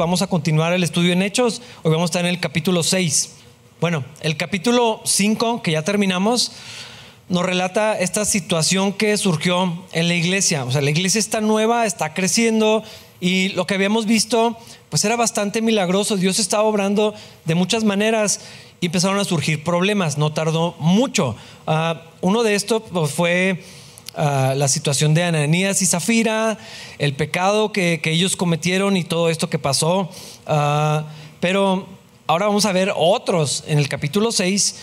vamos a continuar el estudio en Hechos. Hoy vamos a estar en el capítulo 6. Bueno, el capítulo 5, que ya terminamos, nos relata esta situación que surgió en la iglesia. O sea, la iglesia está nueva, está creciendo y lo que habíamos visto, pues era bastante milagroso. Dios estaba obrando de muchas maneras y empezaron a surgir problemas. No tardó mucho. Ah, uno de estos pues, fue ah, la situación de Ananías y Zafira, el pecado que, ellos cometieron y todo esto que pasó. Ah, pero ahora vamos a ver otros en el capítulo 6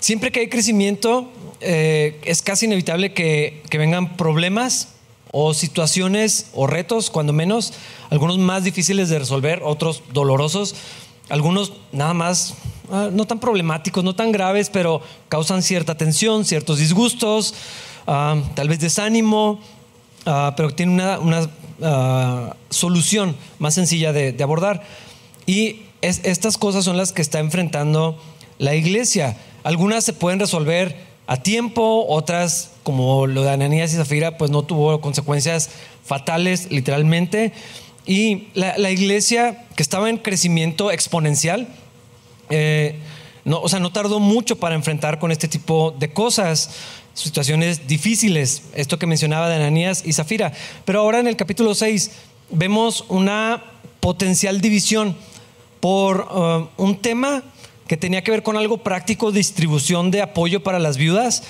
siempre que hay crecimiento, eh, es casi inevitable que, vengan problemas o situaciones o retos, cuando menos, algunos más difíciles de resolver, otros dolorosos, algunos nada más ah, no tan problemáticos, no tan graves, pero causan cierta tensión, ciertos disgustos, ah, tal vez desánimo, ah, pero tienen una, solución más sencilla de, abordar. Y estas cosas son las que está enfrentando la iglesia. Algunas se pueden resolver a tiempo, otras, como lo de Ananías y Zafira, pues no tuvo consecuencias fatales, literalmente. Y la, iglesia, que estaba en crecimiento exponencial, eh, no, o sea, no tardó mucho para enfrentar con este tipo de cosas, situaciones difíciles, esto que mencionaba de y Zafira. Pero ahora en el capítulo 6 vemos una potencial división por uh, un tema que tenía que ver con algo práctico, distribución de apoyo para las viudas,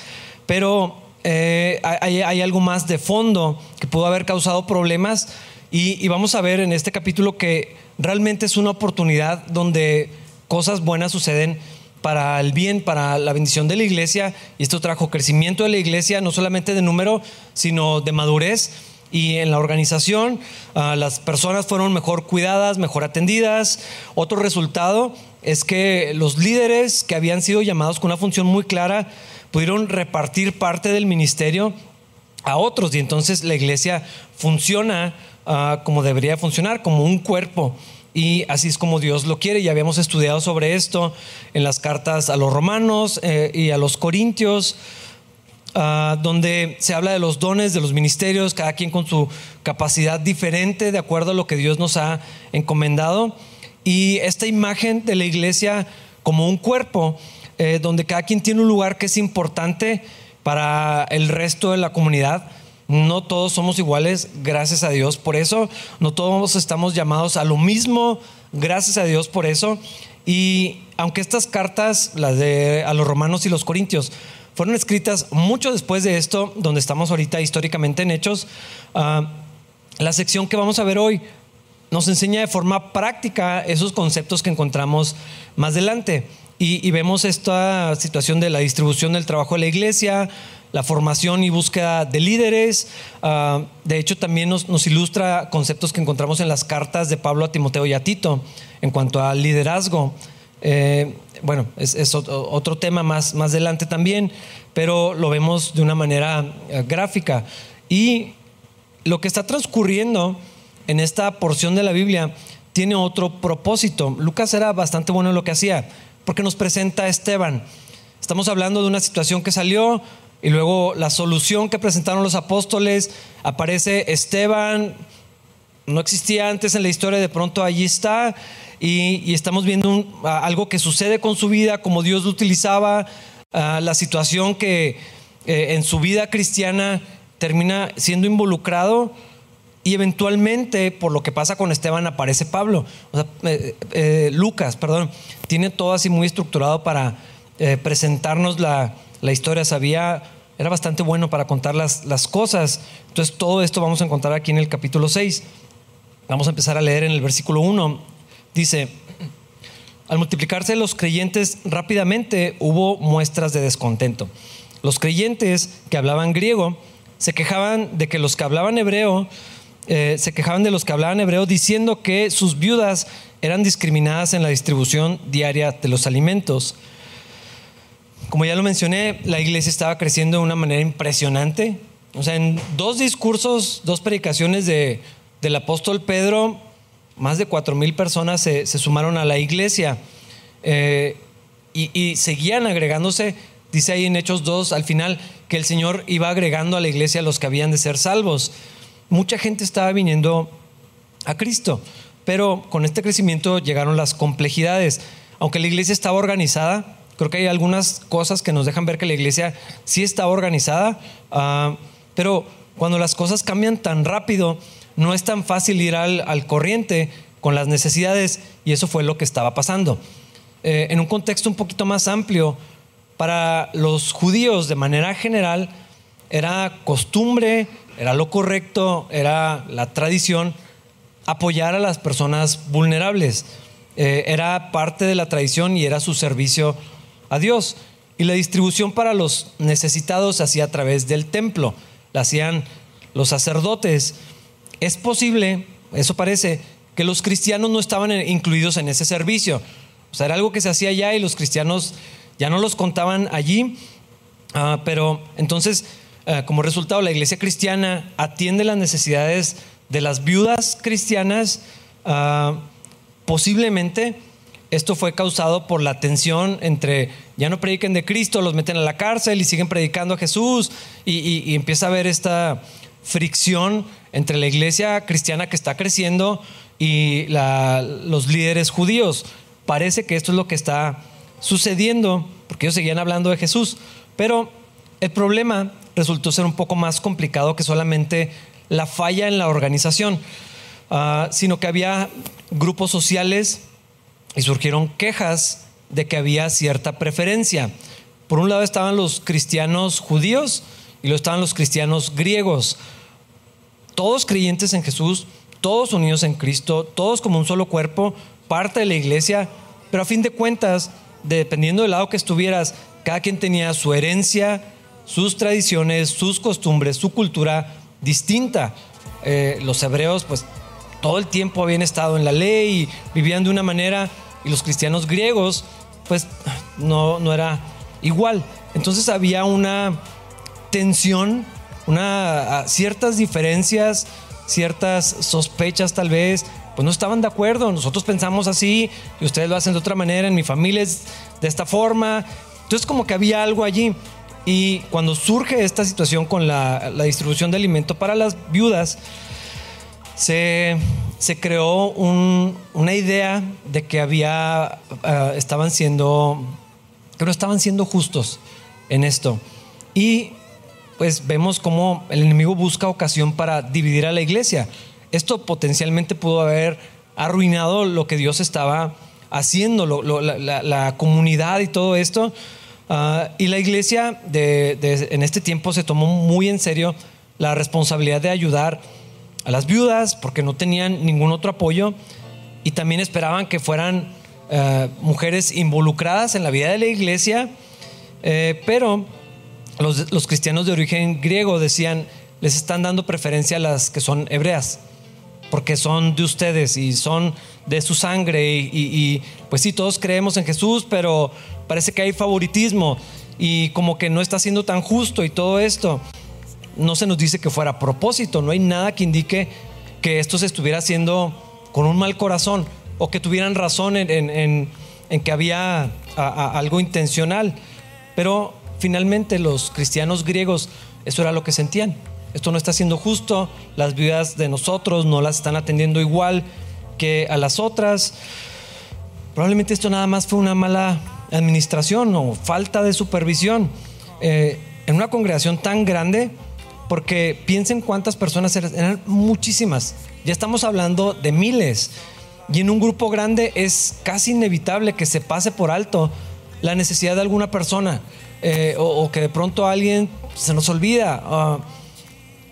pero eh, hay, algo más de fondo que pudo haber causado problemas y, vamos a ver en este capítulo que realmente es una oportunidad donde cosas buenas suceden para el bien, para la bendición de la iglesia y esto trajo crecimiento de la iglesia, no solamente de número, sino de madurez y en la organización ah, las personas fueron mejor cuidadas, mejor atendidas. Otro resultado es que los líderes que habían sido llamados con una función muy clara pudieron repartir parte del ministerio a otros y entonces la iglesia funciona ah, como debería funcionar, como un cuerpo. Y así es como Dios lo quiere. Y habíamos estudiado sobre esto en las cartas a los romanos eh, y a los corintios. Ah, donde se habla de los dones, de los ministerios, cada quien con su capacidad diferente de acuerdo a lo que Dios nos ha encomendado. Y esta imagen de la iglesia como un cuerpo, eh, donde cada quien tiene un lugar que es importante para el resto de la comunidad. No todos somos iguales, gracias a Dios por eso. No todos estamos llamados a lo mismo, gracias a Dios por eso. Y aunque estas cartas, las de a los romanos y los corintios, fueron escritas mucho después de esto, donde estamos ahorita históricamente en Hechos. Ah, la sección que vamos a ver hoy nos enseña de forma práctica esos conceptos que encontramos más adelante. Y, vemos esta situación de la distribución del trabajo de la iglesia, la formación y búsqueda de líderes. Ah, de hecho, también nos, ilustra conceptos que encontramos en las cartas de Pablo a Timoteo y a Tito en cuanto al liderazgo. Eh, bueno, es, otro tema más, más adelante también, pero lo vemos de una manera eh, gráfica. Y lo que está transcurriendo en esta porción de la Biblia tiene otro propósito. Lucas era bastante bueno en lo que hacía, porque nos presenta a Esteban. Estamos hablando de una situación que salió y luego la solución que presentaron los apóstoles, aparece Esteban, no existía antes en la historia, de pronto allí está y, estamos viendo algo que sucede con su vida, como Dios lo utilizaba, la situación que eh, en su vida cristiana termina siendo involucrado y eventualmente por lo que pasa con Esteban aparece Pablo, eh, eh, Lucas, perdón, tiene todo así muy estructurado para presentarnos la, historia, sabía era bastante bueno para contar las, las, cosas. Entonces todo esto vamos a encontrar aquí en el capítulo 6. Vamos a empezar a leer en el versículo 1. Dice, al multiplicarse los creyentes rápidamente hubo muestras de descontento. Los creyentes que hablaban griego se quejaban de que los que hablaban hebreo, eh, se quejaban de los que hablaban hebreo diciendo que sus viudas eran discriminadas en la distribución diaria de los alimentos. Como ya lo mencioné, la iglesia estaba creciendo de una manera impresionante. O sea, en dos discursos, dos predicaciones de, del apóstol Pedro, más de cuatro mil personas se, sumaron a la iglesia eh, y, seguían agregándose, dice ahí en Hechos 2 al final, que el Señor iba agregando a la iglesia a los que habían de ser salvos. Mucha gente estaba viniendo a Cristo. pero con este crecimiento llegaron las complejidades. Aunque la iglesia estaba organizada, creo que hay algunas cosas que nos dejan ver que la iglesia sí estaba organizada, ah, pero cuando las cosas cambian tan rápido, no es tan fácil ir al, corriente con las necesidades y eso fue lo que estaba pasando. Eh, en un contexto un poquito más amplio, para los judíos de manera general era costumbre, era lo correcto, era la tradición apoyar a las personas vulnerables. Eh, era parte de la tradición y era su servicio a Dios. Y la distribución para los necesitados se hacía a través del templo. La hacían los sacerdotes. Es posible, eso parece, que los cristianos no estaban incluidos en ese servicio. O sea, era algo que se hacía allá y los cristianos ya no los contaban allí. Ah, pero entonces, ah, como resultado, la iglesia cristiana atiende las necesidades de las viudas cristianas, ah, posiblemente esto fue causado por la tensión entre ya no prediquen de Cristo, los meten a la cárcel y siguen predicando a Jesús y, empieza a haber esta fricción entre la iglesia cristiana que está creciendo y los líderes judíos. Parece que esto es lo que está sucediendo porque ellos seguían hablando de Jesús, pero el problema resultó ser un poco más complicado que solamente la falla en la organización, ah, sino que había grupos sociales y surgieron quejas de que había cierta preferencia. Por un lado estaban los cristianos judíos y luego estaban los cristianos griegos, todos creyentes en Jesús, todos unidos en Cristo, todos como un solo cuerpo, parte de la iglesia, pero a fin de cuentas, dependiendo del lado que estuvieras, cada quien tenía su herencia, sus tradiciones, sus costumbres, su cultura, distinta. Eh, los hebreos, pues todo el tiempo habían estado en la ley y vivían de una manera, y los cristianos griegos, pues no, no era igual. Entonces había una tensión, una, ciertas diferencias, ciertas sospechas tal vez, pues no estaban de acuerdo. Nosotros pensamos así y ustedes lo hacen de otra manera, en mi familia es de esta forma. Entonces como que había algo allí. Y cuando surge esta situación con la, distribución de alimento para las viudas, se, creó una idea de que había, ah, estaban siendo, estaban siendo justos en esto. Y pues vemos cómo el enemigo busca ocasión para dividir a la iglesia. Esto potencialmente pudo haber arruinado lo que Dios estaba haciendo, la comunidad y todo esto. Ah, y la iglesia en este tiempo se tomó muy en serio la responsabilidad de ayudar a las viudas porque no tenían ningún otro apoyo y también esperaban que fueran eh, mujeres involucradas en la vida de la iglesia, eh, pero los, los, cristianos de origen griego decían, les están dando preferencia a las que son hebreas, porque son de ustedes y son de su sangre y, pues sí, todos creemos en Jesús, pero parece que hay favoritismo y como que no está siendo tan justo y todo esto. No se nos dice que fuera a propósito, no hay nada que indique que esto se estuviera haciendo con un mal corazón o que tuvieran razón en, que había algo intencional. Pero finalmente los cristianos griegos eso era lo que sentían. Esto no está siendo justo, las vidas de nosotros no las están atendiendo igual que a las otras. Probablemente esto nada más fue una mala administración o falta de supervisión. Eh, en una congregación tan grande, porque piensen cuántas personas eran, eran muchísimas. Ya estamos hablando de miles. Y en un grupo grande es casi inevitable que se pase por alto la necesidad de alguna persona eh, o, que de pronto alguien se nos olvida. Ah,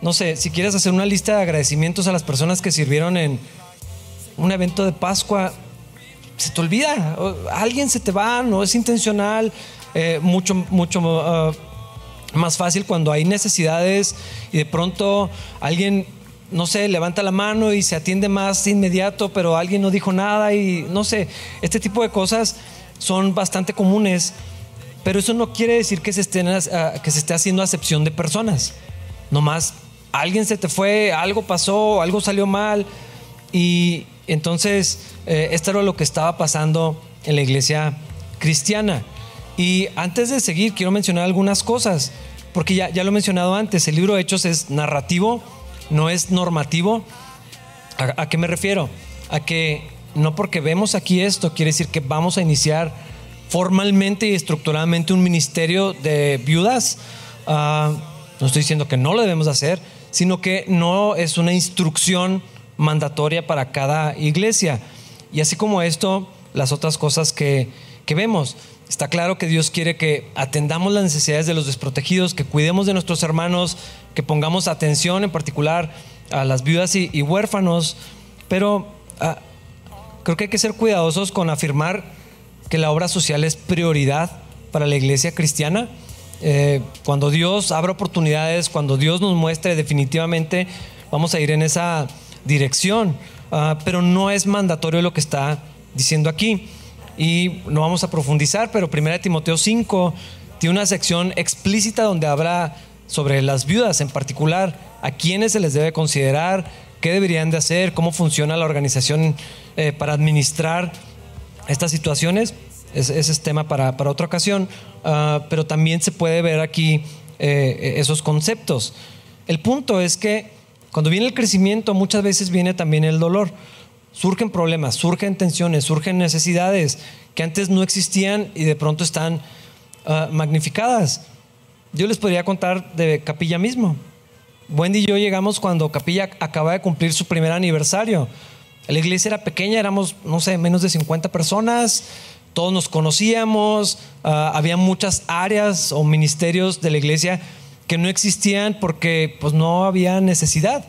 no sé, si quieres hacer una lista de agradecimientos a las personas que sirvieron en, un evento de Pascua, se te olvida, alguien se te va, no es intencional, eh, mucho, mucho uh, más fácil cuando hay necesidades y de pronto alguien, no sé, levanta la mano y se atiende más inmediato, pero alguien no dijo nada y no sé, este tipo de cosas son bastante comunes, pero eso no quiere decir que se, estén, uh, que se esté haciendo acepción de personas, nomás alguien se te fue, algo pasó, algo salió mal y entonces, eh, esto era lo que estaba pasando en la iglesia cristiana. Y antes de seguir, quiero mencionar algunas cosas, porque ya, ya lo he mencionado antes, el libro Hechos es narrativo, no es normativo. ¿A, qué me refiero? a que no porque vemos aquí esto quiere decir que vamos a iniciar formalmente y estructuralmente un ministerio de viudas. Ah, no estoy diciendo que no lo debemos hacer, sino que no es una instrucción mandatoria para cada iglesia. Y así como esto, las otras cosas que, que vemos. Está claro que Dios quiere que atendamos las necesidades de los desprotegidos, que cuidemos de nuestros hermanos, que pongamos atención en particular a las viudas y, huérfanos, pero ah, creo que hay que ser cuidadosos con afirmar que la obra social es prioridad para la iglesia cristiana. Eh, cuando Dios abra oportunidades, cuando Dios nos muestre definitivamente, vamos a ir en esa dirección, ah, pero no es mandatorio lo que está diciendo aquí. Y no vamos a profundizar, pero 1 Timoteo 5 tiene una sección explícita donde habla sobre las viudas en particular, a quiénes se les debe considerar, qué deberían de hacer, cómo funciona la organización eh, para administrar estas situaciones. Ese, es tema para, otra ocasión, ah, pero también se puede ver aquí eh, esos conceptos. El punto es que cuando viene el crecimiento muchas veces viene también el dolor. Surgen problemas, surgen tensiones, surgen necesidades que antes no existían y de pronto están ah, magnificadas. Yo les podría contar de Capilla mismo. Wendy y yo llegamos cuando Capilla acaba de cumplir su primer aniversario. La iglesia era pequeña, éramos, no sé, menos de 50 personas, todos nos conocíamos, ah, había muchas áreas o ministerios de la iglesia que no existían porque pues no había necesidad.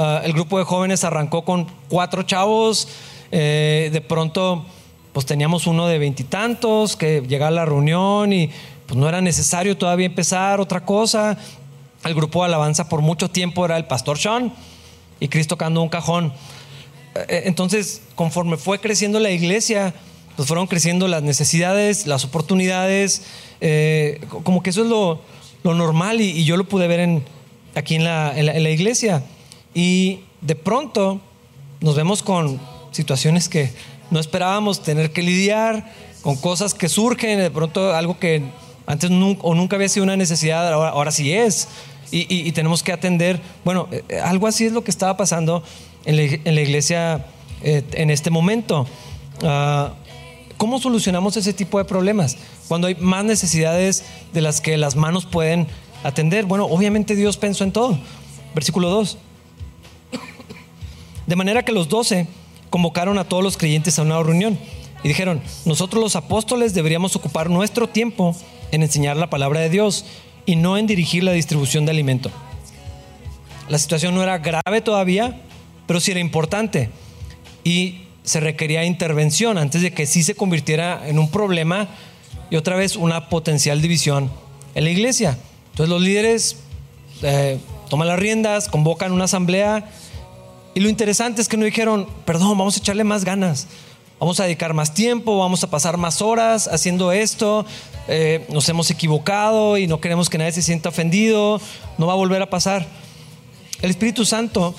Ah, el grupo de jóvenes arrancó con cuatro chavos, eh, de pronto pues teníamos uno de veintitantos que llegaba a la reunión y pues no era necesario todavía empezar otra cosa. El grupo de alabanza por mucho tiempo era el pastor Sean y Cristo tocando un cajón. Eh, eh, entonces, conforme fue creciendo la iglesia, pues fueron creciendo las necesidades, las oportunidades, como que eso es lo, normal y, yo lo pude ver aquí en la iglesia. Y de pronto nos vemos con situaciones que no esperábamos tener que lidiar, con cosas que surgen, de pronto algo que antes nunca, o nunca había sido una necesidad, ahora, sí es. Y, tenemos que atender. Bueno, eh, eh, algo así es lo que estaba pasando en la, iglesia eh, en este momento. Ah, ¿Cómo solucionamos ese tipo de problemas? Cuando hay más necesidades de las que las manos pueden atender. Bueno, obviamente Dios pensó en todo. Versículo 2. De manera que los doce convocaron a todos los creyentes a una reunión y dijeron, nosotros los apóstoles deberíamos ocupar nuestro tiempo en enseñar la palabra de Dios y no en dirigir la distribución de alimento. La situación no era grave todavía, pero sí era importante y se requería intervención antes de que sí se convirtiera en un problema y otra vez una potencial división en la iglesia. Entonces los líderes eh, toman las riendas, convocan una asamblea y lo interesante es que no dijeron, perdón, vamos a echarle más ganas, vamos a dedicar más tiempo, vamos a pasar más horas haciendo esto, eh, nos hemos equivocado y no queremos que nadie se sienta ofendido, no va a volver a pasar. El Espíritu Santo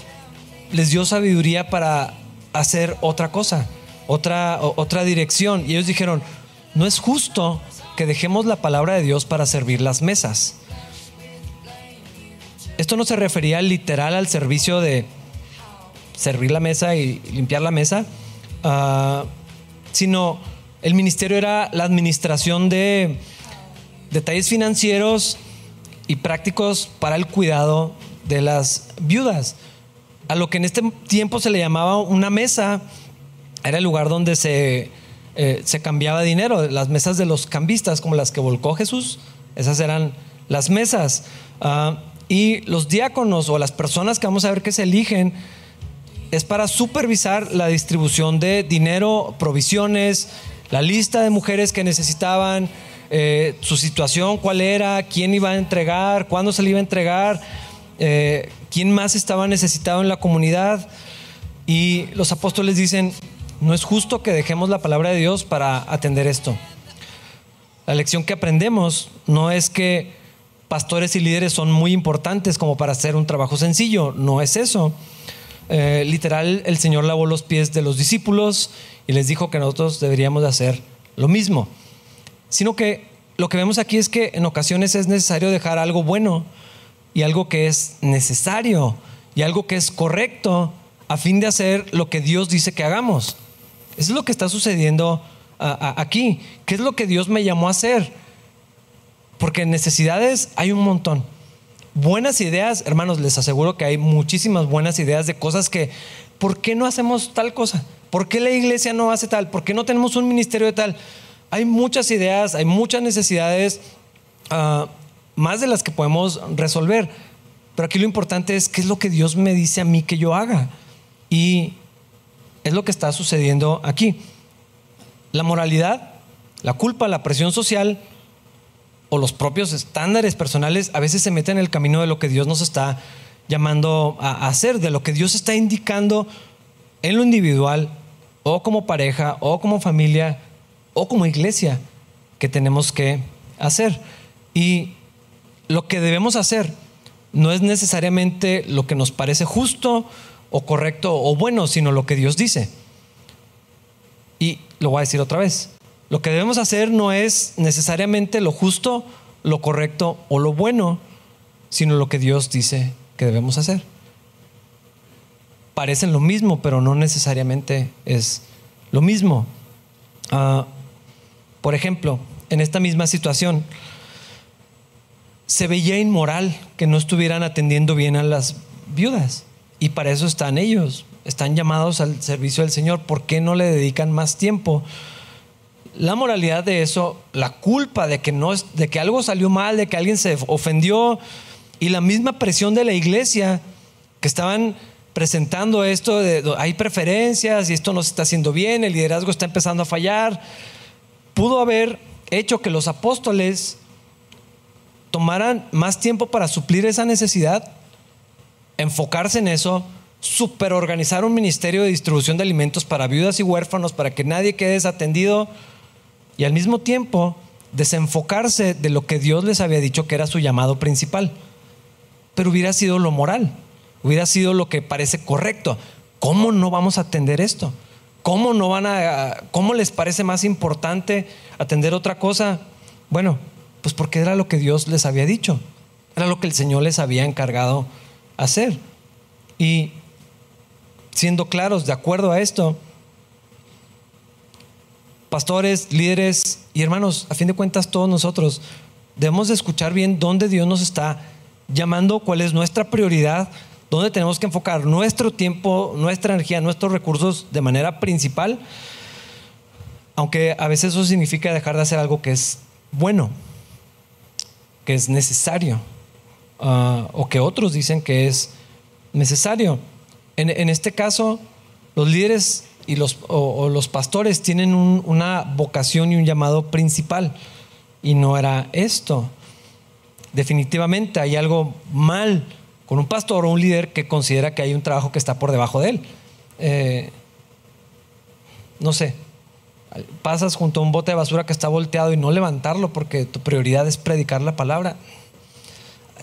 les dio sabiduría para hacer otra cosa, otra, otra dirección. Y ellos dijeron, no es justo que dejemos la palabra de Dios para servir las mesas. Esto no se refería literal al servicio de servir la mesa y limpiar la mesa, ah, sino el ministerio era la administración de detalles financieros y prácticos para el cuidado de las viudas. A lo que en este tiempo se le llamaba una mesa, era el lugar donde se, eh, se cambiaba dinero, las mesas de los cambistas, como las que volcó Jesús, esas eran las mesas. Ah, y los diáconos o las personas que vamos a ver que se eligen es para supervisar la distribución de dinero, provisiones, la lista de mujeres que necesitaban, eh, su situación, cuál era, quién iba a entregar, cuándo se le iba a entregar, eh, quién más estaba necesitado en la comunidad. Y los apóstoles dicen, no es justo que dejemos la palabra de Dios para atender esto. La lección que aprendemos no es que pastores y líderes son muy importantes como para hacer un trabajo sencillo, no es eso. Eh, literal, el Señor lavó los pies de los discípulos y les dijo que nosotros deberíamos de hacer lo mismo. Sino que lo que vemos aquí es que en ocasiones es necesario dejar algo bueno y algo que es necesario y algo que es correcto a fin de hacer lo que Dios dice que hagamos. Es lo que está sucediendo aquí. ¿Qué es lo que Dios me llamó a hacer? Porque necesidades hay un montón. Buenas ideas, hermanos, les aseguro que hay muchísimas buenas ideas de cosas que, ¿por qué no hacemos tal cosa? ¿Por qué la iglesia no hace tal? ¿Por qué no tenemos un ministerio de tal? Hay muchas ideas, hay muchas necesidades, ah, más de las que podemos resolver. Pero aquí lo importante es qué es lo que Dios me dice a mí que yo haga. Y es lo que está sucediendo aquí. La moralidad, la culpa, la presión social o los propios estándares personales a veces se meten en el camino de lo que Dios nos está llamando a hacer, de lo que Dios está indicando en lo individual o como pareja o como familia o como iglesia que tenemos que hacer. Y lo que debemos hacer no es necesariamente lo que nos parece justo o correcto o bueno, sino lo que Dios dice. Y lo voy a decir otra vez. Lo que debemos hacer no es necesariamente lo justo, lo correcto o lo bueno, sino lo que Dios dice que debemos hacer. Parecen lo mismo, pero no necesariamente es lo mismo. Ah, por ejemplo, en esta misma situación, se veía inmoral que no estuvieran atendiendo bien a las viudas. Y para eso están ellos, están llamados al servicio del Señor. ¿Por qué no le dedican más tiempo? La moralidad de eso, la culpa de que, no, de que algo salió mal, de que alguien se ofendió, y la misma presión de la iglesia que estaban presentando esto hay preferencias y esto no se está haciendo bien, el liderazgo está empezando a fallar, pudo haber hecho que los apóstoles tomaran más tiempo para suplir esa necesidad enfocarse en eso, superorganizar un ministerio de distribución de alimentos para viudas y huérfanos, para que nadie quede desatendido y al mismo tiempo desenfocarse de lo que Dios les había dicho que era su llamado principal. Pero hubiera sido lo moral, hubiera sido lo que parece correcto. ¿Cómo no vamos a atender esto? ¿Cómo no van a cómo les parece más importante atender otra cosa? Bueno, pues porque era lo que Dios les había dicho. Era lo que el Señor les había encargado hacer. Y siendo claros, de acuerdo a esto, pastores, líderes y hermanos, a fin de cuentas todos nosotros debemos de escuchar bien dónde Dios nos está llamando, cuál es nuestra prioridad, dónde tenemos que enfocar nuestro tiempo, nuestra energía, nuestros recursos de manera principal, aunque a veces eso significa dejar de hacer algo que es bueno, que es necesario. Ah, o que otros dicen que es necesario. En, este caso, los líderes y los, o, los pastores tienen una vocación y un llamado principal y no era esto. Definitivamente hay algo mal con un pastor o un líder que considera que hay un trabajo que está por debajo de él. Eh, no sé, pasas junto a un bote de basura que está volteado y no levantarlo porque tu prioridad es predicar la palabra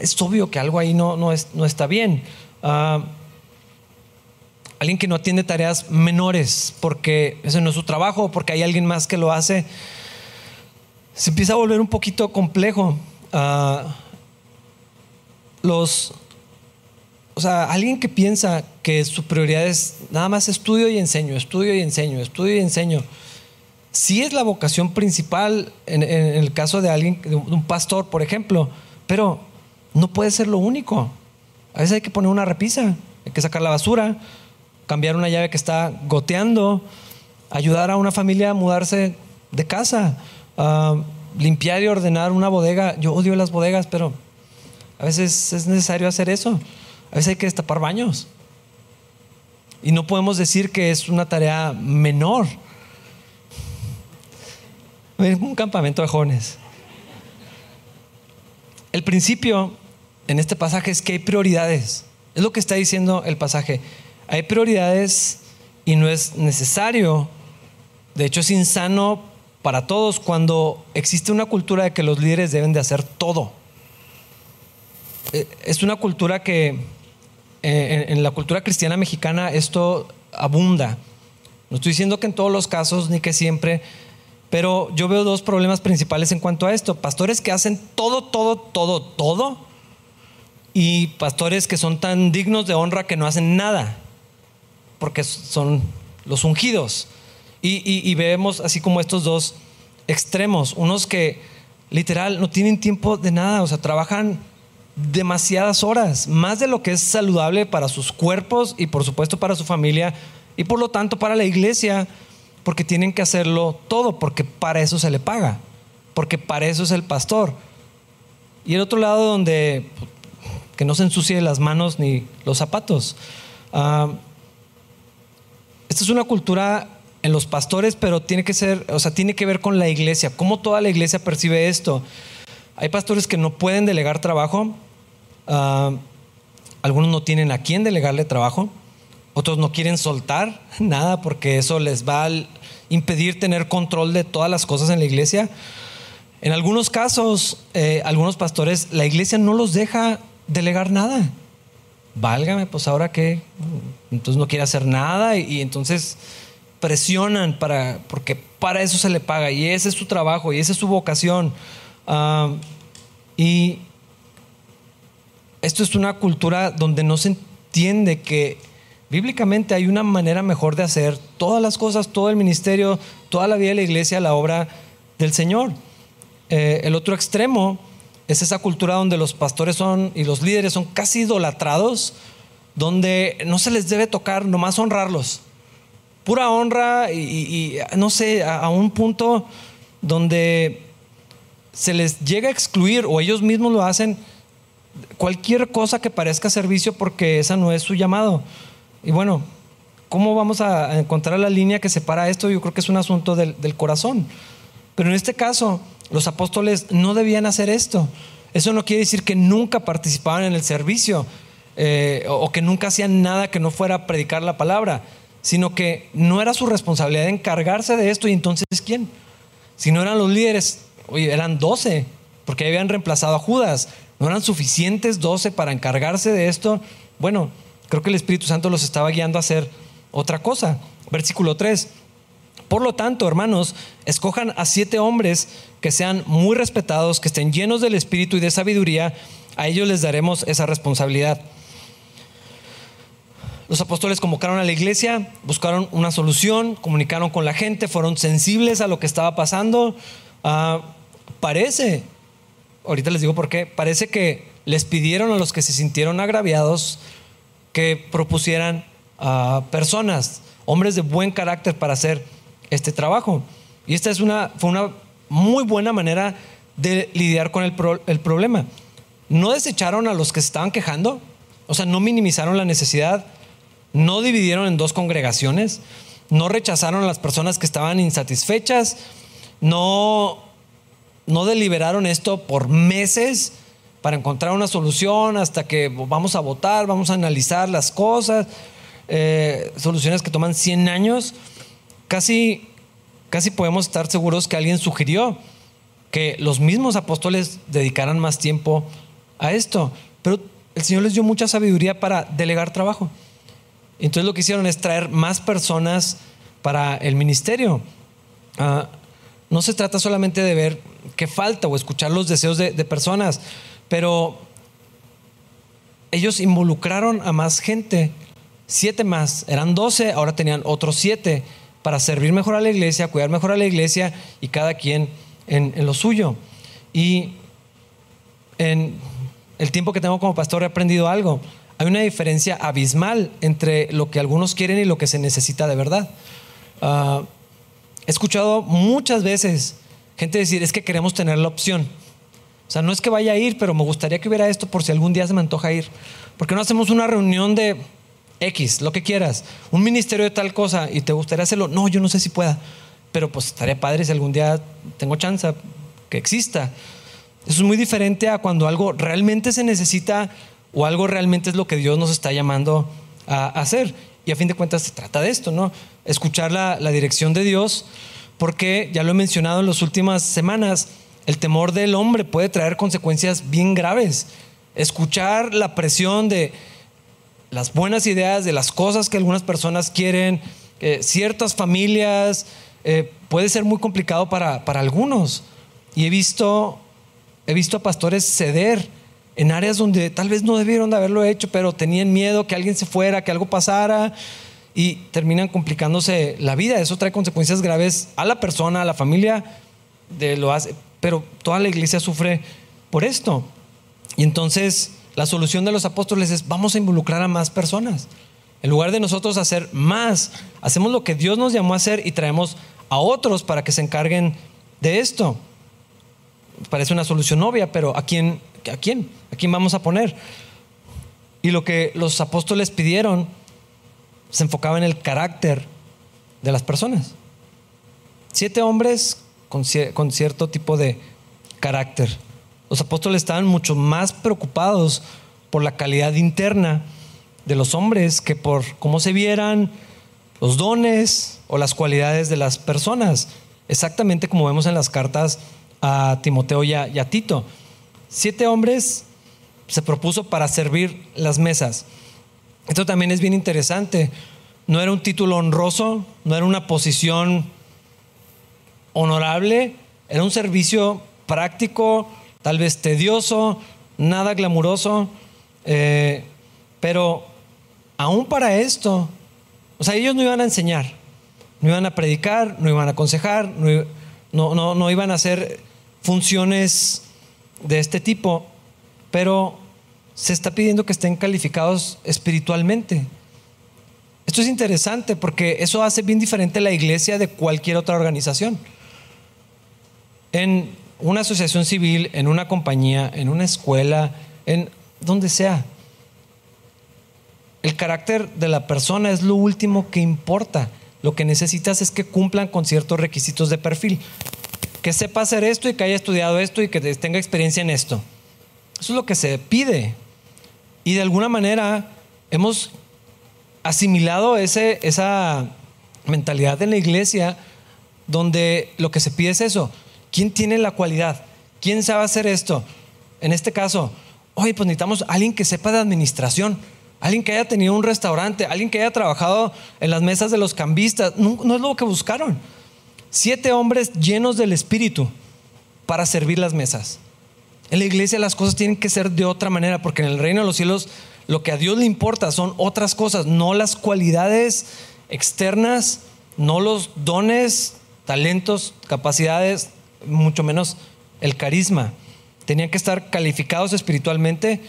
es obvio que algo ahí no, no, es, no está bien. Ah, alguien que no atiende tareas menores porque ese no es su trabajo, porque hay alguien más que lo hace, se empieza a volver un poquito complejo. Ah, los, o sea, alguien que piensa que su prioridad es nada más estudio y enseño, estudio y enseño, estudio y enseño. Sí es la vocación principal en, en el caso de alguien, de un pastor, por ejemplo, pero no puede ser lo único. A veces hay que poner una repisa, hay que sacar la basura, cambiar una llave que está goteando, ayudar a una familia a mudarse de casa, limpiar y ordenar una bodega. Yo odio las bodegas, pero a veces es necesario hacer eso. A veces hay que destapar baños. Y no podemos decir que es una tarea menor. Un campamento de jóvenes. El principio en este pasaje es que hay prioridades. Es lo que está diciendo el pasaje. Hay prioridades y no es necesario. De hecho, es insano para todos cuando existe una cultura de que los líderes deben de hacer todo. Eh, es una cultura que eh, en la cultura cristiana mexicana esto abunda. No estoy diciendo que en todos los casos ni que siempre, pero yo veo dos problemas principales en cuanto a esto. Pastores que hacen todo, todo, todo, todo y pastores que son tan dignos de honra que no hacen nada. Porque son los ungidos. Y, vemos así como estos dos extremos, unos que literal no tienen tiempo de nada, o sea, trabajan demasiadas horas, más de lo que es saludable para sus cuerpos y por supuesto para su familia y por lo tanto para la iglesia, porque tienen que hacerlo todo, porque para eso se le paga, porque para eso es el pastor. Y el otro lado donde que no se ensucie las manos ni los zapatos. Ah, esta es una cultura en los pastores, pero tiene que ser, o sea, tiene que ver con la iglesia. ¿Cómo toda la iglesia percibe esto? Hay pastores que no pueden delegar trabajo. Ah, algunos no tienen a quién delegarle trabajo. Otros no quieren soltar nada porque eso les va a impedir tener control de todas las cosas en la iglesia. En algunos casos, eh, algunos pastores, la iglesia no los deja delegar nada. Válgame, pues ahora qué. Entonces no quiere hacer nada y, entonces presionan para, porque para eso se le paga y ese es su trabajo y esa es su vocación. Ah, y esto es una cultura donde no se entiende que bíblicamente hay una manera mejor de hacer todas las cosas, todo el ministerio, toda la vida de la iglesia, la obra del Señor. Eh, el otro extremo es esa cultura donde los pastores son y los líderes son casi idolatrados, donde no se les debe tocar, nomás honrarlos. Pura honra y, no sé, a, un punto donde se les llega a excluir o ellos mismos lo hacen cualquier cosa que parezca servicio porque esa no es su llamado. Y bueno, ¿cómo vamos a encontrar la línea que separa esto? Yo creo que es un asunto del, del corazón. Pero en este caso, los apóstoles no debían hacer esto. Eso no quiere decir que nunca participaban en el servicio eh, o que nunca hacían nada que no fuera predicar la palabra, sino que no era su responsabilidad encargarse de esto y entonces ¿quién? Si no eran los líderes, oye, eran doce, porque habían reemplazado a Judas, no eran suficientes doce para encargarse de esto. Bueno, creo que el Espíritu Santo los estaba guiando a hacer otra cosa. Versículo 3. Por lo tanto, hermanos, escojan a siete hombres que sean muy respetados, que estén llenos del Espíritu y de sabiduría. A ellos les daremos esa responsabilidad. Los apóstoles convocaron a la iglesia, buscaron una solución, comunicaron con la gente, fueron sensibles a lo que estaba pasando. Ah, parece, ahorita les digo por qué, parece que les pidieron a los que se sintieron agraviados que propusieran a personas, hombres de buen carácter para hacer este trabajo. Y esta es una, fue una muy buena manera de lidiar con el, el problema. No desecharon a los que se estaban quejando, o sea, no minimizaron la necesidad, no dividieron en dos congregaciones, no rechazaron a las personas que estaban insatisfechas, no, no deliberaron esto por meses para encontrar una solución hasta que vamos a votar, vamos a analizar las cosas, eh, soluciones que toman 100 años casi, casi podemos estar seguros que alguien sugirió que los mismos apóstoles dedicaran más tiempo a esto. Pero el Señor les dio mucha sabiduría para delegar trabajo. Entonces lo que hicieron es traer más personas para el ministerio. Ah, no se trata solamente de ver qué falta o escuchar los deseos de, de personas, pero ellos involucraron a más gente, siete más, eran doce, ahora tenían otros siete para servir mejor a la iglesia, cuidar mejor a la iglesia y cada quien en, lo suyo. Y en el tiempo que tengo como pastor he aprendido algo. Hay una diferencia abismal entre lo que algunos quieren y lo que se necesita de verdad. Ah, he escuchado muchas veces gente decir, es que queremos tener la opción. O sea, no es que vaya a ir, pero me gustaría que hubiera esto por si algún día se me antoja ir. ¿Por qué no hacemos una reunión de X, lo que quieras, un ministerio de tal cosa y te gustaría hacerlo, no, yo no sé si pueda, pero pues estaría padre si algún día tengo chance que exista. Eso es muy diferente a cuando algo realmente se necesita o algo realmente es lo que Dios nos está llamando a hacer. Y a fin de cuentas se trata de esto, ¿no? Escuchar la, la dirección de Dios, porque ya lo he mencionado en las últimas semanas, el temor del hombre puede traer consecuencias bien graves. Escuchar la presión de las buenas ideas de las cosas que algunas personas quieren, ciertas familias, eh, puede ser muy complicado para, para, algunos. Y he visto, he visto a pastores ceder en áreas donde tal vez no debieron de haberlo hecho, pero tenían miedo que alguien se fuera, que algo pasara. y terminan complicándose la vida. Eso trae consecuencias graves a la persona, a la familia, de lo hace, pero toda la iglesia sufre por esto. Y entonces la solución de los apóstoles es vamos a involucrar a más personas. En lugar de nosotros hacer más, hacemos lo que Dios nos llamó a hacer y traemos a otros para que se encarguen de esto. Parece una solución obvia, pero ¿a quién, a quién? ¿A quién vamos a poner? Y lo que los apóstoles pidieron se enfocaba en el carácter de las personas. Siete hombres con, con cierto tipo de carácter. Los apóstoles estaban mucho más preocupados por la calidad interna de los hombres que por cómo se vieran, los dones o las cualidades de las personas. Exactamente como vemos en las cartas a Timoteo y a, Tito. Siete hombres se propuso para servir las mesas. Esto también es bien interesante. No era un título honroso, no era una posición honorable, era un servicio práctico, tal vez tedioso, nada glamuroso, eh, pero aún para esto, o sea, ellos no iban a enseñar, no iban a predicar, no iban a aconsejar, no, no, no iban a hacer funciones de este tipo, pero se está pidiendo que estén calificados espiritualmente. Esto es interesante porque eso hace bien diferente la iglesia de cualquier otra organización. En una asociación civil, en una compañía, en una escuela, en donde sea. El carácter de la persona es lo último que importa. Lo que necesitas es que cumplan con ciertos requisitos de perfil. Que sepa hacer esto y que haya estudiado esto y que tenga experiencia en esto. Eso es lo que se pide. Y de alguna manera hemos asimilado ese, esa mentalidad en la iglesia donde lo que se pide es eso. ¿Quién tiene la cualidad? ¿Quién sabe hacer esto? En este caso, oye, pues necesitamos alguien que sepa de administración, alguien que haya tenido un restaurante, alguien que haya trabajado en las mesas de los cambistas. No, no es lo que buscaron. Siete hombres llenos del Espíritu para servir las mesas. En la iglesia las cosas tienen que ser de otra manera, porque en el reino de los cielos lo que a Dios le importa son otras cosas, no las cualidades externas, no los dones, talentos, capacidades, mucho menos el carisma. Tenían que estar calificados espiritualmente,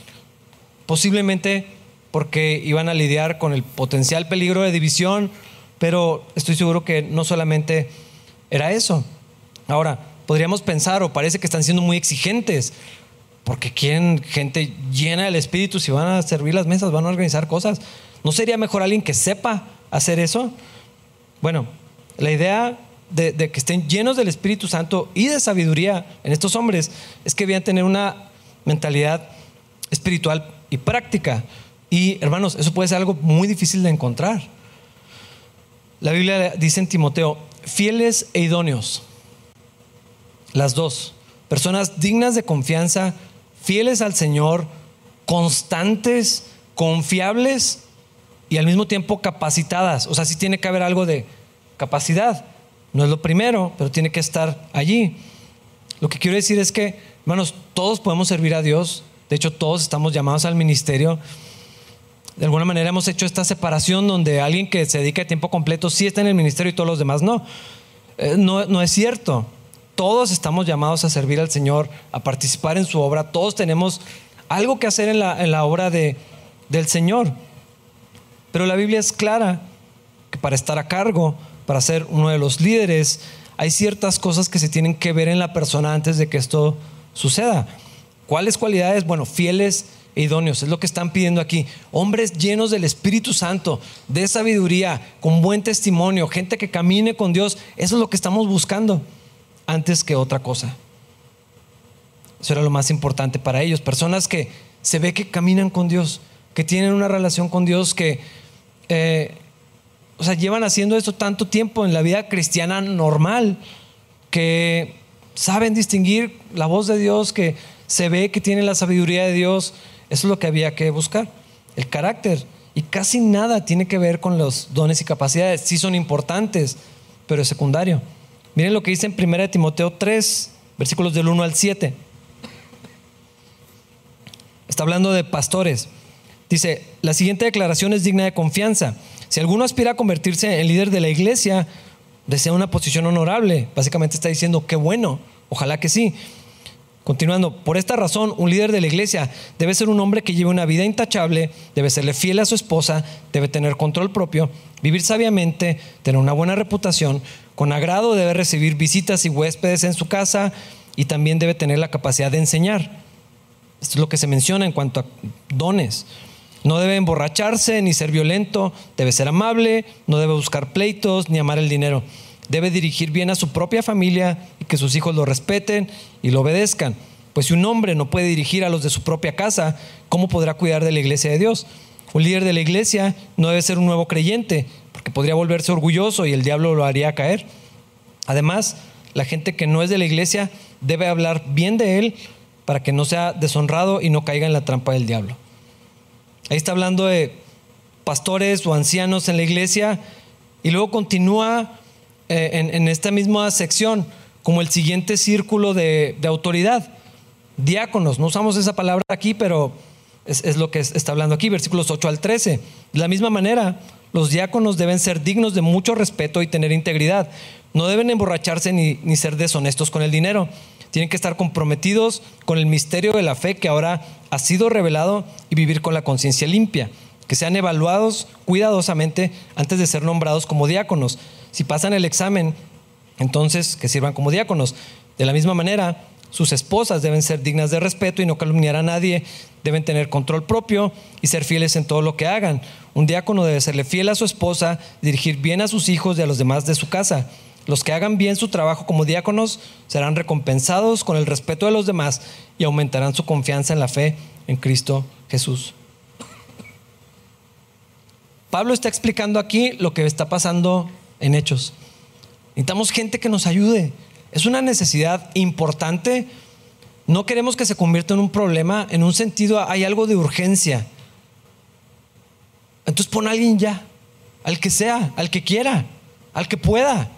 posiblemente porque iban a lidiar con el potencial peligro de división, pero estoy seguro que no solamente era eso. Ahora, podríamos pensar, o parece que están siendo muy exigentes, porque quieren gente llena del Espíritu, si van a servir las mesas, van a organizar cosas. ¿No sería mejor alguien que sepa hacer eso? Bueno, la idea de, que estén llenos del Espíritu Santo y de sabiduría en estos hombres es que debían tener una mentalidad espiritual y práctica. Y hermanos, eso puede ser algo muy difícil de encontrar. La Biblia dice en Timoteo, fieles e idóneos, las dos, personas dignas de confianza, fieles al Señor, constantes, confiables y al mismo tiempo capacitadas. O sea, sí tiene que haber algo de capacidad. No es lo primero, pero tiene que estar allí. Lo que quiero decir es que, hermanos, todos podemos servir a Dios. De hecho, todos estamos llamados al ministerio. De alguna manera hemos hecho esta separación donde alguien que se dedica a tiempo completo sí está en el ministerio y todos los demás no. Eh, no, no es cierto. Todos estamos llamados a servir al Señor, a participar en su obra. Todos tenemos algo que hacer en la, obra de, del Señor. Pero la Biblia es clara que para estar a cargo, para ser uno de los líderes, hay ciertas cosas que se tienen que ver en la persona antes de que esto suceda. ¿Cuáles cualidades? Bueno, fieles e idóneos, es lo que están pidiendo aquí. Hombres llenos del Espíritu Santo, de sabiduría, con buen testimonio, gente que camine con Dios. Eso es lo que estamos buscando antes que otra cosa. Eso era lo más importante para ellos. Personas que se ve que caminan con Dios, que tienen una relación con Dios, que eh, o sea, llevan haciendo esto tanto tiempo en la vida cristiana normal, que saben distinguir la voz de Dios, que se ve que tienen la sabiduría de Dios. Eso es lo que había que buscar. El carácter. Y casi nada tiene que ver con los dones y capacidades. Sí son importantes, pero es secundario. Miren lo que dice en 1 Timoteo 3, versículos del 1 al 7. Está hablando de pastores. Dice, la siguiente declaración es digna de confianza. Si alguno aspira a convertirse en líder de la iglesia, desea una posición honorable. Básicamente está diciendo, qué bueno, ojalá que sí. Continuando, por esta razón, un líder de la iglesia debe ser un hombre que lleve una vida intachable, debe serle fiel a su esposa, debe tener control propio, vivir sabiamente, tener una buena reputación, con agrado debe recibir visitas y huéspedes en su casa y también debe tener la capacidad de enseñar. Esto es lo que se menciona en cuanto a dones. No debe emborracharse ni ser violento, debe ser amable, no debe buscar pleitos ni amar el dinero debe dirigir bien a su propia familia y que sus hijos lo respeten y lo obedezcan. Pues si un hombre no puede dirigir a los de su propia casa, ¿cómo podrá cuidar de la iglesia de Dios? Un líder de la iglesia no debe ser un nuevo creyente, porque podría volverse orgulloso y el diablo lo haría caer. Además, la gente que no es de la iglesia debe hablar bien de él para que no sea deshonrado y no caiga en la trampa del diablo. Ahí está hablando de pastores o ancianos en la iglesia y luego continúa eh, en, esta misma sección como el siguiente círculo de, autoridad. Diáconos, no usamos esa palabra aquí, pero es, lo que está hablando aquí, versículos 8 al 13. De la misma manera, los diáconos deben ser dignos de mucho respeto y tener integridad. No deben emborracharse ni, ni, ser deshonestos con el dinero. Tienen que estar comprometidos con el misterio de la fe que ahora ha sido revelado y vivir con la conciencia limpia. Que sean evaluados cuidadosamente antes de ser nombrados como diáconos. Si pasan el examen, entonces que sirvan como diáconos. De la misma manera, sus esposas deben ser dignas de respeto y no calumniar a nadie, deben tener control propio y ser fieles en todo lo que hagan. Un diácono debe serle fiel a su esposa, dirigir bien a sus hijos y a los demás de su casa. Los que hagan bien su trabajo como diáconos serán recompensados con el respeto de los demás y aumentarán su confianza en la fe en Cristo Jesús. Pablo está explicando aquí lo que está pasando en hechos. Necesitamos gente que nos ayude. Es una necesidad importante. No queremos que se convierta en un problema. En un sentido, hay algo de urgencia. Entonces pon a alguien ya, al que sea, al que quiera, al que pueda.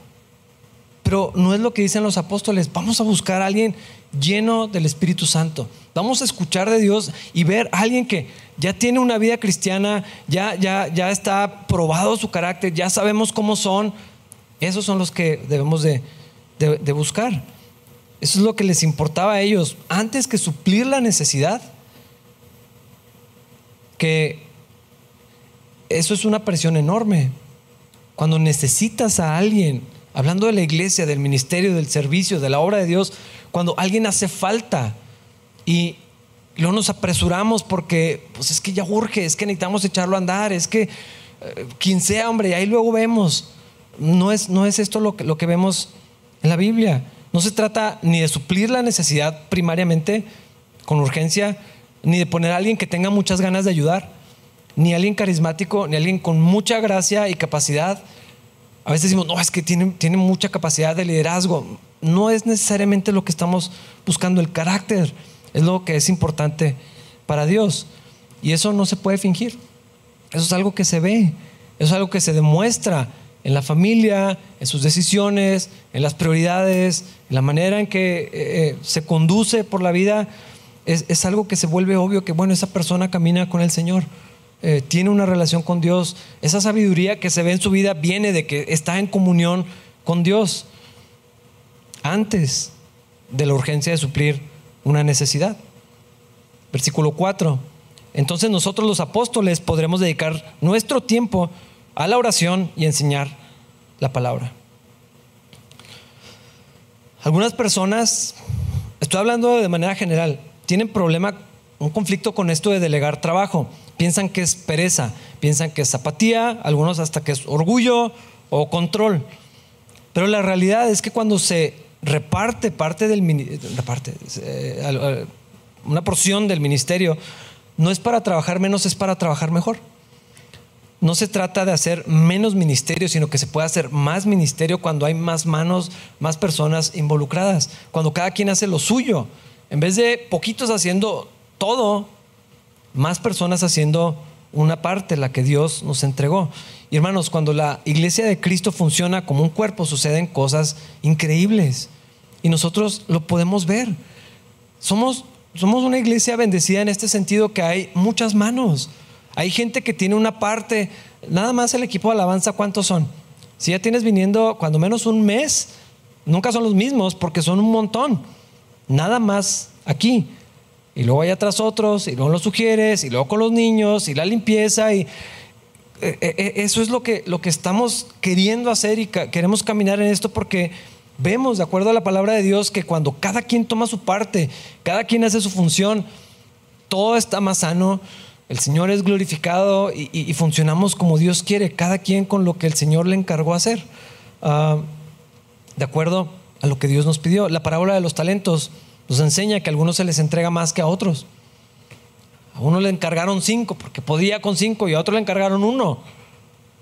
Pero no es lo que dicen los apóstoles. Vamos a buscar a alguien lleno del Espíritu Santo. Vamos a escuchar de Dios y ver a alguien que ya tiene una vida cristiana, ya, ya, ya está probado su carácter, ya sabemos cómo son. Esos son los que debemos de, de buscar. Eso es lo que les importaba a ellos, antes que suplir la necesidad. Que eso es una presión enorme. Cuando necesitas a alguien, hablando de la iglesia, del ministerio, del servicio, de la obra de Dios, cuando alguien hace falta y luego nos apresuramos porque pues es que ya urge, es que necesitamos echarlo a andar, es que eh, quien sea, hombre, y ahí luego vemos. No es, no es esto lo que, lo que vemos en la Biblia. No se trata ni de suplir la necesidad primariamente con urgencia, ni de poner a alguien que tenga muchas ganas de ayudar, ni alguien carismático, ni alguien con mucha gracia y capacidad. A veces decimos, no, es que tiene, tiene mucha capacidad de liderazgo no es necesariamente lo que estamos buscando, el carácter es lo que es importante para Dios. Y eso no se puede fingir. Eso es algo que se ve, eso es algo que se demuestra en la familia, en sus decisiones, en las prioridades, en la manera en que eh, eh, se conduce por la vida. Es, algo que se vuelve obvio que, bueno, esa persona camina con el Señor, eh, tiene una relación con Dios. Esa sabiduría que se ve en su vida viene de que está en comunión con Dios antes de la urgencia de suplir una necesidad. Versículo 4. Entonces nosotros los apóstoles podremos dedicar nuestro tiempo a la oración y enseñar la palabra. Algunas personas, estoy hablando de manera general, tienen problema, un conflicto con esto de delegar trabajo. Piensan que es pereza, piensan que es zapatía, algunos hasta que es orgullo o control. Pero la realidad es que cuando se reparte parte del reparte, eh, una porción del ministerio, no es para trabajar menos, es para trabajar mejor. No se trata de hacer menos ministerio, sino que se puede hacer más ministerio cuando hay más manos, más personas involucradas, cuando cada quien hace lo suyo. En vez de poquitos haciendo todo, más personas haciendo una parte, la que Dios nos entregó. Y hermanos, cuando la iglesia de Cristo funciona como un cuerpo, suceden cosas increíbles. Y nosotros lo podemos ver. Somos, somos una iglesia bendecida en este sentido que hay muchas manos. Hay gente que tiene una parte nada más el equipo de alabanza, ¿cuántos son? Si ya tienes viniendo cuando menos un mes, nunca son los mismos porque son un montón. Nada más aquí. Y luego hay atrás otros, y luego los sugieres, y luego con los niños, y la limpieza, y eh, eh, eh, eso es lo que, lo que estamos queriendo hacer y queremos caminar en esto porque vemos, de acuerdo a la palabra de Dios, que cuando cada quien toma su parte, cada quien hace su función, todo está más sano, el Señor es glorificado y, funcionamos como Dios quiere, cada quien con lo que el Señor le encargó hacer, ah, de acuerdo a lo que Dios nos pidió. La parábola de los talentos nos enseña que a algunos se les entrega más que a otros. A uno le encargaron cinco porque podía con cinco y a otro le encargaron uno.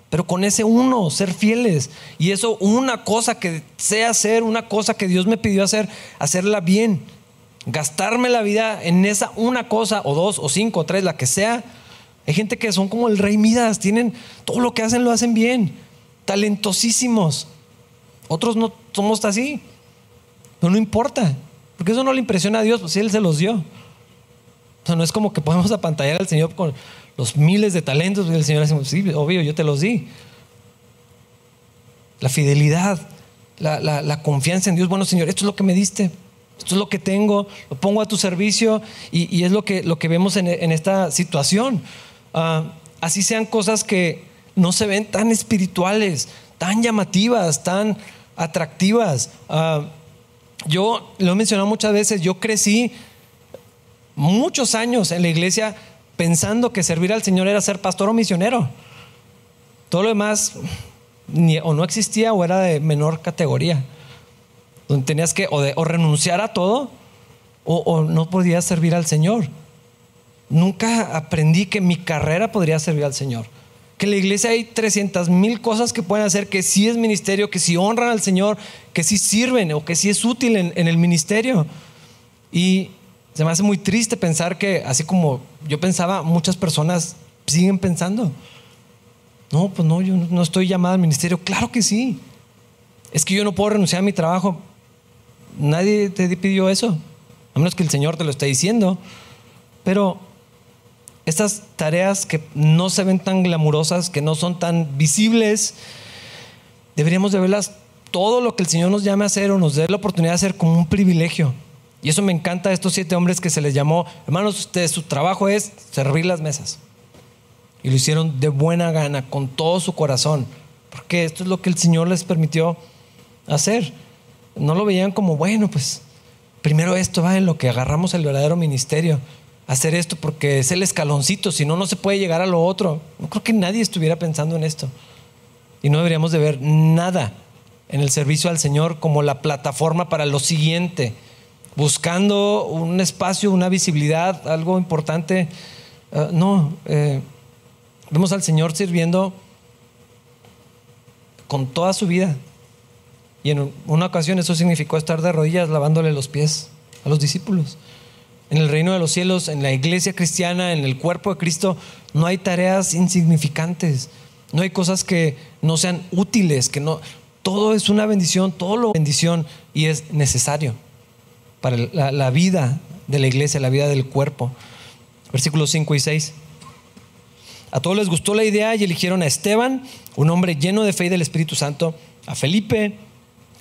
Pero con ese uno, ser fieles. Y eso, una cosa que sea hacer, una cosa que Dios me pidió hacer, hacerla bien gastarme la vida en esa una cosa, o dos, o cinco, o tres, la que sea. Hay gente que son como el rey Midas, tienen todo lo que hacen, lo hacen bien, talentosísimos. Otros no somos así, pero no importa, porque eso no le impresiona a Dios, pues si Él se los dio. O sea, no es como que podemos apantallar al Señor con los miles de talentos y el Señor dice, sí, obvio, yo te los di. La fidelidad, la, la confianza en Dios, bueno Señor, esto es lo que me diste, esto es lo que tengo, lo pongo a tu servicio y, es lo que, lo que vemos en, esta situación. Ah, así sean cosas que no se ven tan espirituales, tan llamativas, tan atractivas. Ah, yo lo he mencionado muchas veces, yo crecí muchos años en la iglesia pensando que servir al Señor era ser pastor o misionero. Todo lo demás o no existía o era de menor categoría tenías que o, renunciar a todo o, no podías servir al Señor. Nunca aprendí que mi carrera podría servir al Señor. Que en la iglesia hay 300 mil cosas que pueden hacer que sí es ministerio, que sí honran al Señor, que sí sirven o que sí es útil en, el ministerio. Y se me hace muy triste pensar que, así como yo pensaba, muchas personas siguen pensando. No, pues no, yo no estoy llamado al ministerio. Claro que sí. Es que yo no puedo renunciar a mi trabajo. Nadie te pidió eso, a menos que el Señor te lo esté diciendo. Pero estas tareas que no se ven tan glamurosas, que no son tan visibles, deberíamos de verlas todo lo que el Señor nos llame a hacer o nos dé la oportunidad de hacer como un privilegio. Y eso me encanta de estos siete hombres que se les llamó, hermanos, ustedes, su trabajo es servir las mesas. Y lo hicieron de buena gana, con todo su corazón, porque esto es lo que el Señor les permitió hacer no lo veían como, bueno, pues primero esto va en lo que agarramos el verdadero ministerio, hacer esto porque es el escaloncito, si no, no se puede llegar a lo otro. No creo que nadie estuviera pensando en esto. Y no deberíamos de ver nada en el servicio al Señor como la plataforma para lo siguiente, buscando un espacio, una visibilidad, algo importante. Ah, no, eh, vemos al Señor sirviendo con toda su vida. Y en una ocasión eso significó estar de rodillas lavándole los pies a los discípulos. En el reino de los cielos, en la iglesia cristiana, en el cuerpo de Cristo, no hay tareas insignificantes. No hay cosas que no sean útiles, que no. Todo es una bendición, todo lo bendición y es necesario para la, la vida de la iglesia, la vida del cuerpo. Versículos 5 y 6. A todos les gustó la idea y eligieron a Esteban, un hombre lleno de fe y del Espíritu Santo, a Felipe,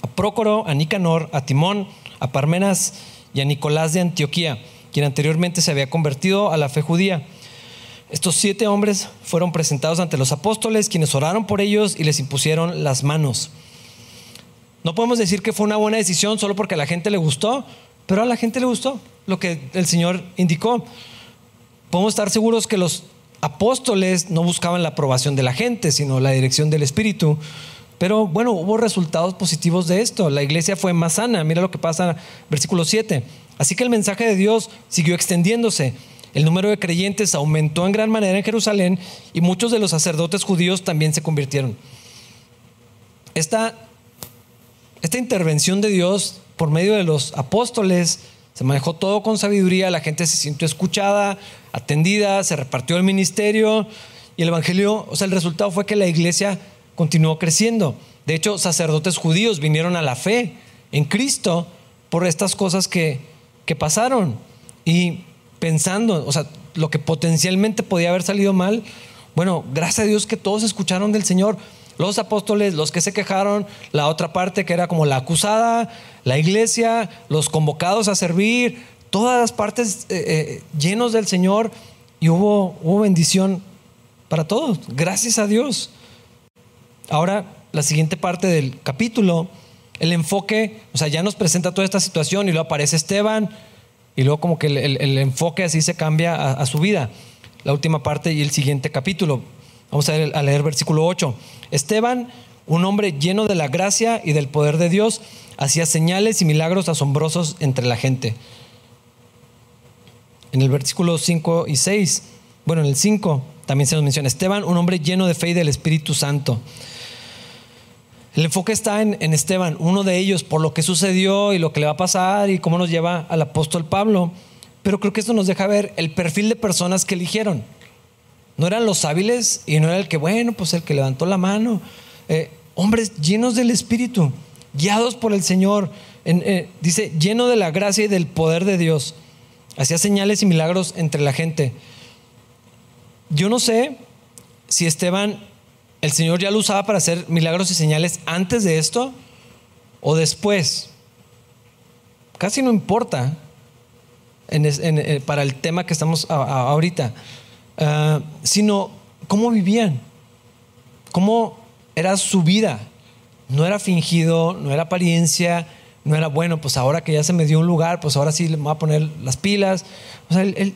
a Prócoro, a Nicanor, a Timón, a Parmenas y a Nicolás de Antioquía, quien anteriormente se había convertido a la fe judía. Estos siete hombres fueron presentados ante los apóstoles, quienes oraron por ellos y les impusieron las manos. No podemos decir que fue una buena decisión solo porque a la gente le gustó, pero a la gente le gustó lo que el Señor indicó. Podemos estar seguros que los apóstoles no buscaban la aprobación de la gente, sino la dirección del Espíritu. Pero bueno, hubo resultados positivos de esto. La iglesia fue más sana. Mira lo que pasa, versículo 7. Así que el mensaje de Dios siguió extendiéndose. El número de creyentes aumentó en gran manera en Jerusalén y muchos de los sacerdotes judíos también se convirtieron. Esta, esta intervención de Dios por medio de los apóstoles se manejó todo con sabiduría, la gente se sintió escuchada, atendida, se repartió el ministerio y el evangelio, o sea, el resultado fue que la iglesia continuó creciendo. De hecho, sacerdotes judíos vinieron a la fe en Cristo por estas cosas que, que pasaron. Y pensando, o sea, lo que potencialmente podía haber salido mal, Bueno, gracias a Dios que todos escucharon del Señor. Los apóstoles, los que se quejaron, la otra parte que era como la acusada, la iglesia, los convocados a servir, todas las partes eh, eh, llenos del Señor y hubo, hubo bendición para todos. Gracias a Dios. Ahora, la siguiente parte del capítulo, el enfoque, o sea, ya nos presenta toda esta situación y luego aparece Esteban y luego como que el, enfoque así se cambia a, su vida. La última parte y el siguiente capítulo. Vamos a, a leer versículo 8. Esteban, un hombre lleno de la gracia y del poder de Dios, hacía señales y milagros asombrosos entre la gente. En el versículo 5 y 6, bueno, en el 5 también se nos menciona Esteban, un hombre lleno de fe y del Espíritu Santo. El enfoque está en, Esteban, uno de ellos, por lo que sucedió y lo que le va a pasar y cómo nos lleva al apóstol Pablo. Pero creo que esto nos deja ver el perfil de personas que eligieron. No eran los hábiles y no era el que, bueno, pues el que levantó la mano. Eh, hombres llenos del Espíritu, guiados por el Señor. Eh, dice, lleno de la gracia y del poder de Dios. Hacía señales y milagros entre la gente. Yo no sé si Esteban, el Señor ya lo usaba para hacer milagros y señales antes de esto o después. Casi no importa eh, para el tema que estamos ahorita, ah, sino cómo vivían, cómo era su vida. No era fingido, no era apariencia, no era bueno, pues ahora que ya se me dio un lugar, pues ahora sí le voy a poner las pilas. O sea, él,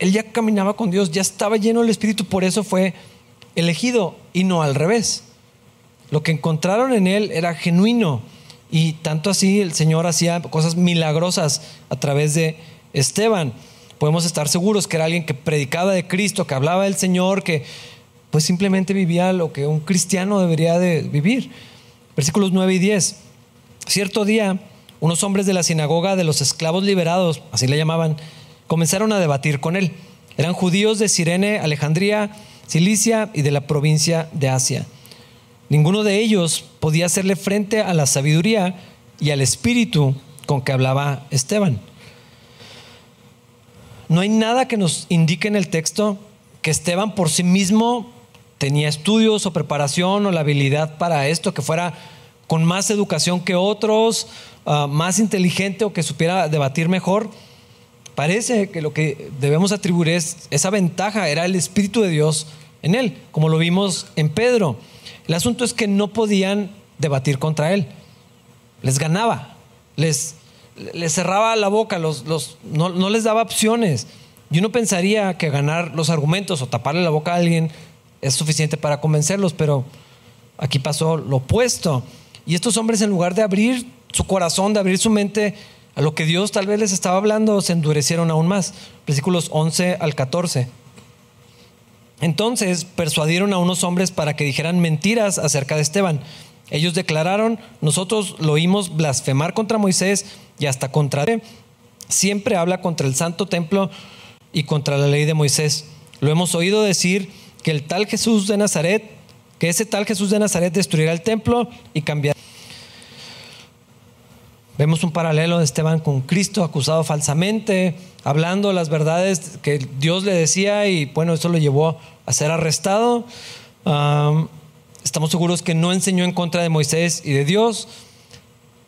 ya caminaba con Dios, ya estaba lleno del Espíritu, por eso fue elegido y no al revés. Lo que encontraron en él era genuino y tanto así el Señor hacía cosas milagrosas a través de Esteban. Podemos estar seguros que era alguien que predicaba de Cristo, que hablaba del Señor, que pues simplemente vivía lo que un cristiano debería de vivir. Versículos 9 y 10. Cierto día, unos hombres de la sinagoga de los esclavos liberados, así le llamaban, comenzaron a debatir con él. Eran judíos de Sirene, Alejandría, Cilicia y de la provincia de Asia. Ninguno de ellos podía hacerle frente a la sabiduría y al espíritu con que hablaba Esteban. No hay nada que nos indique en el texto que Esteban por sí mismo tenía estudios o preparación o la habilidad para esto, que fuera con más educación que otros, ah, más inteligente o que supiera debatir mejor. Parece que lo que debemos atribuir es esa ventaja, era el Espíritu de Dios en él, como lo vimos en Pedro. El asunto es que no podían debatir contra él. Les ganaba, les, cerraba la boca, los, los, no, no les daba opciones. Y uno pensaría que ganar los argumentos o taparle la boca a alguien es suficiente para convencerlos, pero aquí pasó lo opuesto. Y estos hombres, en lugar de abrir su corazón, de abrir su mente a lo que Dios tal vez les estaba hablando, se endurecieron aún más. Versículos 11 al 14. Entonces persuadieron a unos hombres para que dijeran mentiras acerca de Esteban. Ellos declararon, nosotros lo oímos blasfemar contra Moisés y hasta contra él. Siempre habla contra el santo templo y contra la ley de Moisés. Lo hemos oído decir que el tal Jesús de Nazaret, que ese tal Jesús de Nazaret destruirá el templo y cambiará Vemos un paralelo de Esteban con Cristo acusado falsamente, hablando las verdades que Dios le decía y bueno, eso lo llevó a ser arrestado. estamos seguros que no enseñó en contra de Moisés y de Dios,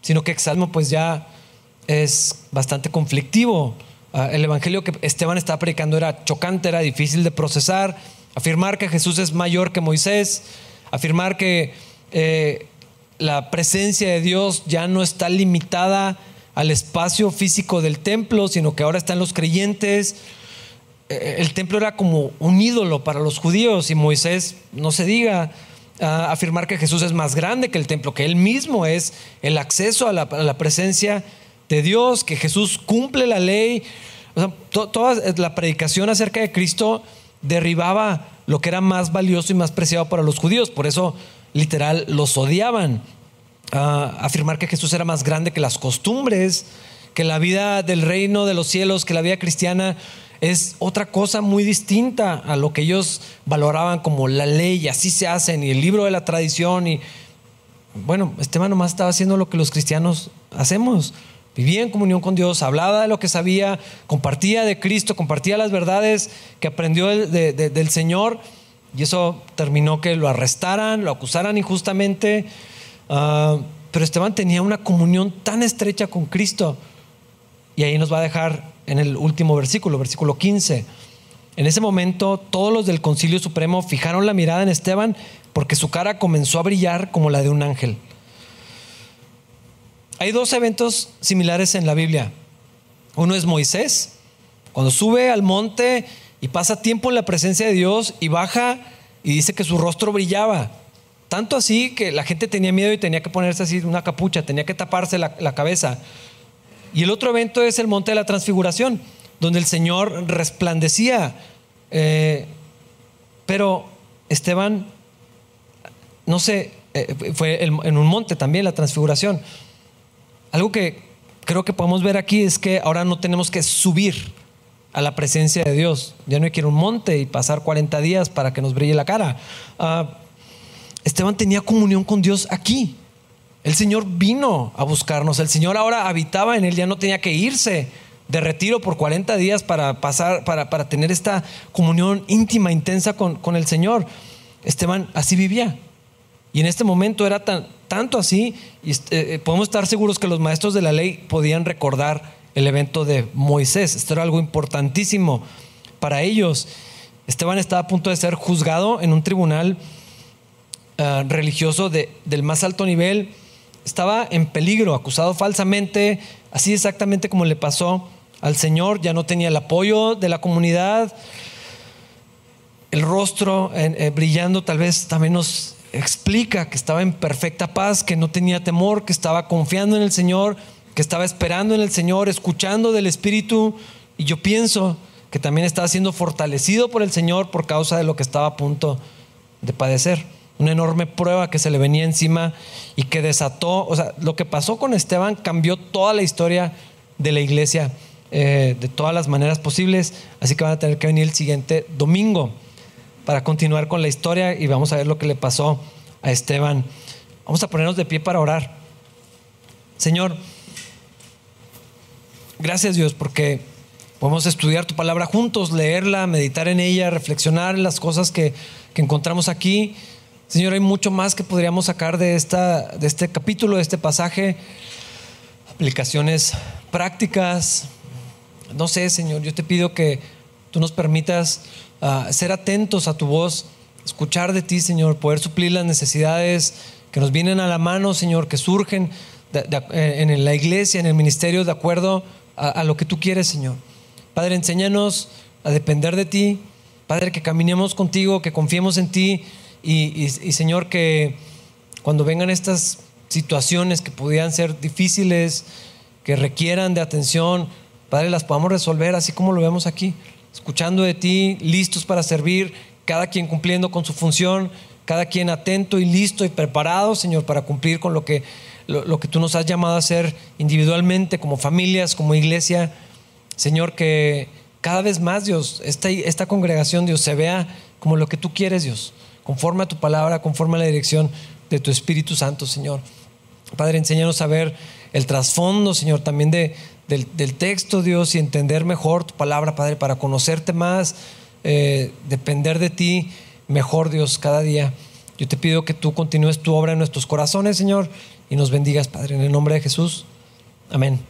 sino que Exalmo pues ya es bastante conflictivo. Ah, el evangelio que Esteban estaba predicando era chocante, era difícil de procesar. Afirmar que Jesús es mayor que Moisés, afirmar que eh, la presencia de Dios ya no está limitada al espacio físico del templo, sino que ahora están los creyentes. Eh, el templo era como un ídolo para los judíos y Moisés, no se diga, afirmar que Jesús es más grande que el templo, que él mismo es el acceso a la, presencia de Dios, que Jesús cumple la ley. toda la predicación acerca de Cristo derribaba lo que era más valioso y más preciado para los judíos. Por eso literal los odiaban. afirmar que Jesús era más grande que las costumbres, que la vida del reino de los cielos, que la vida cristiana es otra cosa muy distinta a lo que ellos valoraban como la ley, así se hacen, y el libro de la tradición. Y bueno, Esteban nomás estaba haciendo lo que los cristianos hacemos, Vivía en comunión con Dios, hablaba de lo que sabía, compartía de Cristo, compartía las verdades que aprendió del Señor. Y eso terminó que lo arrestaran, lo acusaran injustamente. Ah, pero Esteban tenía una comunión tan estrecha con Cristo. Y ahí nos va a dejar en el último versículo, versículo 15. En ese momento todos los del Concilio Supremo fijaron la mirada en Esteban porque su cara comenzó a brillar como la de un ángel. Hay dos eventos similares en la Biblia. Uno es Moisés, cuando sube al monte y pasa tiempo en la presencia de Dios y baja y dice que su rostro brillaba. Tanto así que la gente tenía miedo y tenía que ponerse así una capucha, tenía que taparse la, cabeza. Y el otro evento es el monte de la transfiguración, donde el Señor resplandecía. Eh, pero Esteban, no sé, eh, fue en un monte también la transfiguración. Algo que creo que podemos ver aquí es que ahora no tenemos que subir a la presencia de Dios. Ya no hay que ir a un monte y pasar 40 días para que nos brille la cara. Ah, Esteban tenía comunión con Dios aquí. El Señor vino a buscarnos. El Señor ahora habitaba en él, ya no tenía que irse de retiro por 40 días para pasar, para, para tener esta comunión íntima, intensa con, con el Señor. Esteban así vivía. Y en este momento era tan, tanto así, y eh, podemos estar seguros que los maestros de la ley podían recordar el evento de Moisés. Esto era algo importantísimo para ellos. Esteban estaba a punto de ser juzgado en un tribunal eh, religioso de, del más alto nivel. Estaba en peligro, acusado falsamente, así exactamente como le pasó al Señor. Ya no tenía el apoyo de la comunidad. El rostro eh, brillando tal vez también nos explica que estaba en perfecta paz, que no tenía temor, que estaba confiando en el Señor, que estaba esperando en el Señor, escuchando del Espíritu. Y yo pienso que también estaba siendo fortalecido por el Señor por causa de lo que estaba a punto de padecer. Una enorme prueba que se le venía encima y que desató, o sea, lo que pasó con Esteban cambió toda la historia de la iglesia eh, de todas las maneras posibles. Así que van a tener que venir el siguiente domingo para continuar con la historia y vamos a ver lo que le pasó a Esteban. Vamos a ponernos de pie para orar. Señor, gracias Dios porque podemos estudiar tu palabra juntos, leerla, meditar en ella, reflexionar en las cosas que, que encontramos aquí. Señor, hay mucho más que podríamos sacar de, esta, de este capítulo, de este pasaje. Aplicaciones prácticas. No sé, Señor, yo te pido que tú nos permitas ser atentos a tu voz, escuchar de ti, Señor, poder suplir las necesidades que nos vienen a la mano, Señor, que surgen eh, en la iglesia, en el ministerio, de acuerdo a, lo que tú quieres, Señor. Padre, enséñanos a depender de ti. Padre, que caminemos contigo, que confiemos en ti y, Señor, que cuando vengan estas situaciones que pudieran ser difíciles, que requieran de atención, Padre, las podamos resolver así como lo vemos aquí escuchando de ti, listos para servir, cada quien cumpliendo con su función, cada quien atento y listo y preparado, Señor, para cumplir con lo que, lo, que tú nos has llamado a hacer individualmente, como familias, como iglesia. Señor, que cada vez más, Dios, esta, esta congregación, Dios, se vea como lo que tú quieres, Dios, conforme a tu palabra, conforme a la dirección de tu Espíritu Santo, Señor. Padre, enséñanos a ver el trasfondo, Señor, también de, del, texto, Dios, y entender mejor tu palabra, Padre, para conocerte más, eh, depender de ti mejor, Dios, cada día. Yo te pido que tú continúes tu obra en nuestros corazones, Señor, y nos bendigas, Padre, en el nombre de Jesús. Amén.